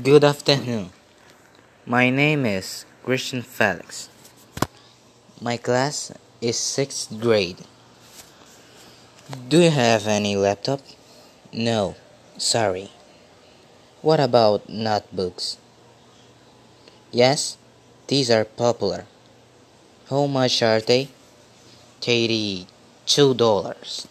Good afternoon. My name is Christian Felix. My class is 6th grade. Do you have any laptop? No, sorry. What about notebooks? Yes, these are popular. How much are they? $32.